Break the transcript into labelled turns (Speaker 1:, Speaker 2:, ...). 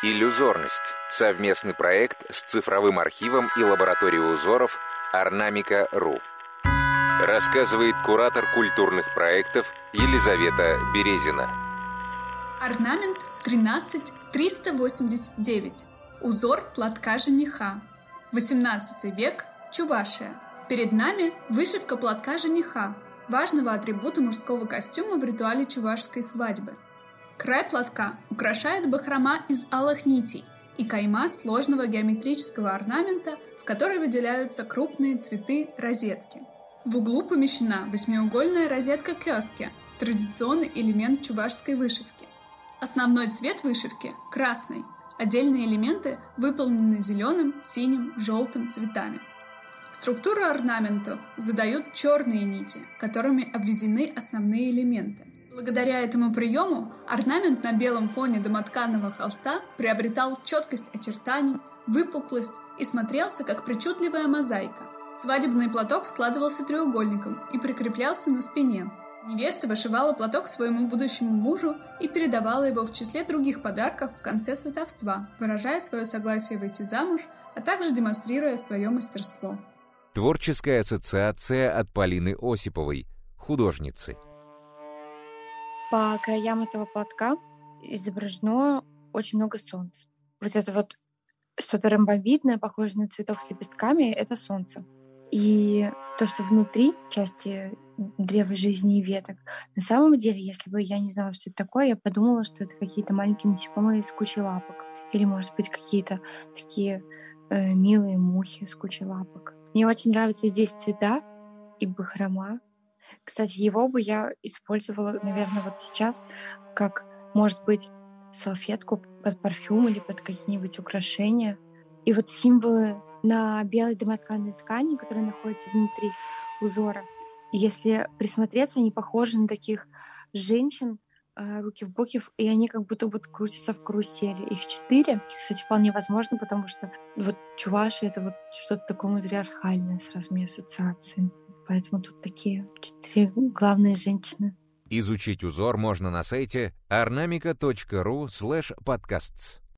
Speaker 1: Иллюзорность – совместный проект с цифровым архивом и лабораторией узоров Орнамика.ру. Рассказывает куратор культурных проектов Елизавета Березина.
Speaker 2: Орнамент 13389. Узор платка жениха. 18 век. Чувашия. Перед нами вышивка платка жениха, важного атрибута мужского костюма в ритуале чувашской свадьбы – Край платка украшает бахрома из алых нитей и кайма сложного геометрического орнамента, в которой выделяются крупные цветы розетки. В углу помещена восьмиугольная розетка кёски, традиционный элемент чувашской вышивки. Основной цвет вышивки – красный, отдельные элементы выполнены зеленым, синим, желтым цветами. Структуру орнамента задают черные нити, которыми обведены основные элементы. Благодаря этому приему орнамент на белом фоне домотканного холста приобретал четкость очертаний, выпуклость и смотрелся как причудливая мозаика. Свадебный платок складывался треугольником и прикреплялся на спине. Невеста вышивала платок своему будущему мужу и передавала его в числе других подарков в конце сватовства, выражая свое согласие выйти замуж, а также демонстрируя свое мастерство.
Speaker 1: Творческая ассоциация от Полины Осиповой, художницы –
Speaker 3: по краям этого платка изображено очень много солнца. Вот это вот что-то ромбовидное, похожее на цветок с лепестками, это солнце. И то, что внутри части древа жизни и веток, на самом деле, если бы я не знала, что это такое, я подумала, что это какие-то маленькие насекомые с кучей лапок. Или, может быть, какие-то такие э, милые мухи с кучей лапок. Мне очень нравятся здесь цвета и бахрома, кстати, его бы я использовала, наверное, вот сейчас, как, может быть, салфетку под парфюм или под какие-нибудь украшения. И вот символы на белой домотканной ткани, которые находятся внутри узора. Если присмотреться, они похожи на таких женщин, а, руки в боки, и они как будто вот крутятся в карусели. Их четыре. Кстати, вполне возможно, потому что вот чуваши — это вот что-то такое матриархальное сразу мне ассоциации. Поэтому тут такие четыре главные женщины.
Speaker 1: Изучить узор можно на сайте ornamica.ru podcasts.